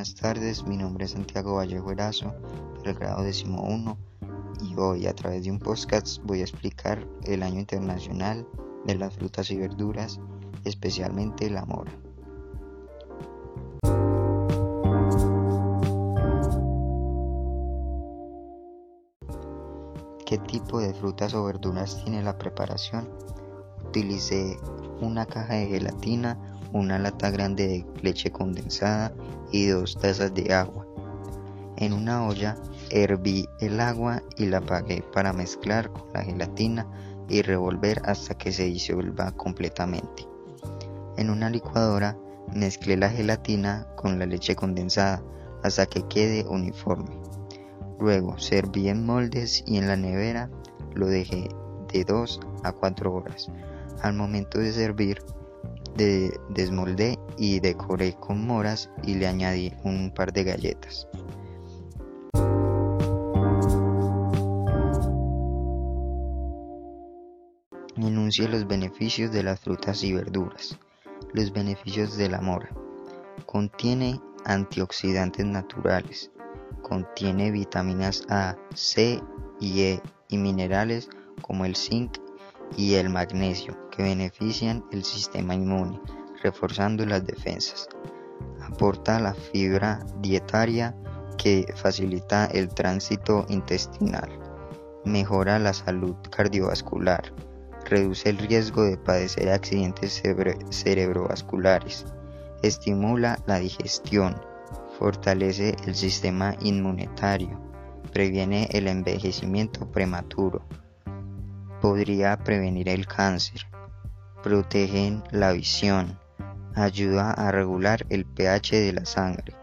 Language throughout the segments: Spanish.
buenas tardes, mi nombre es Santiago Vallejo Erazo, del grado décimo uno, y hoy a través de un podcast voy a explicar el año internacional de las frutas y verduras, especialmente la mora. ¿Qué tipo de frutas o verduras tiene la preparación? Utilicé una caja de gelatina, una lata grande de leche condensada y dos tazas de agua. En una olla herví el agua y la apagué para mezclar con la gelatina y revolver hasta que se disuelva completamente. En una licuadora mezclé la gelatina con la leche condensada hasta que quede uniforme. Luego serví en moldes y en la nevera lo dejé de 2 a 4 horas. Al momento de servir, de desmoldé y decoré con moras y le añadí un par de galletas. Enuncie los beneficios de las frutas y verduras. Los beneficios de la mora. Contiene antioxidantes naturales. Contiene vitaminas A, C y E y minerales como el zinc y el magnesio que benefician el sistema inmune, reforzando las defensas. Aporta la fibra dietaria que facilita el tránsito intestinal. Mejora la salud cardiovascular. Reduce el riesgo de padecer accidentes cerebrovasculares. Estimula la digestión. Fortalece el sistema inmunitario. Previene el envejecimiento prematuro podría prevenir el cáncer, protegen la visión, ayuda a regular el pH de la sangre,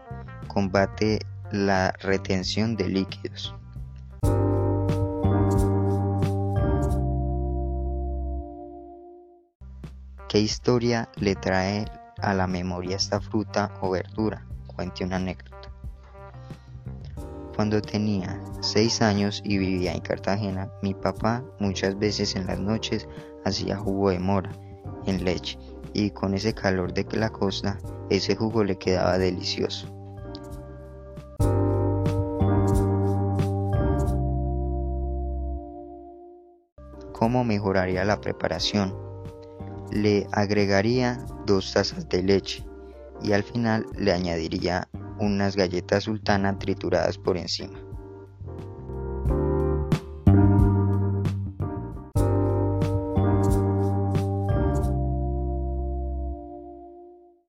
combate la retención de líquidos. ¿Qué historia le trae a la memoria esta fruta o verdura? Cuente una anécdota. Cuando tenía seis años y vivía en Cartagena, mi papá muchas veces en las noches hacía jugo de mora en leche y con ese calor de la costa ese jugo le quedaba delicioso. ¿Cómo mejoraría la preparación? Le agregaría dos tazas de leche y al final le añadiría unas galletas sultana trituradas por encima.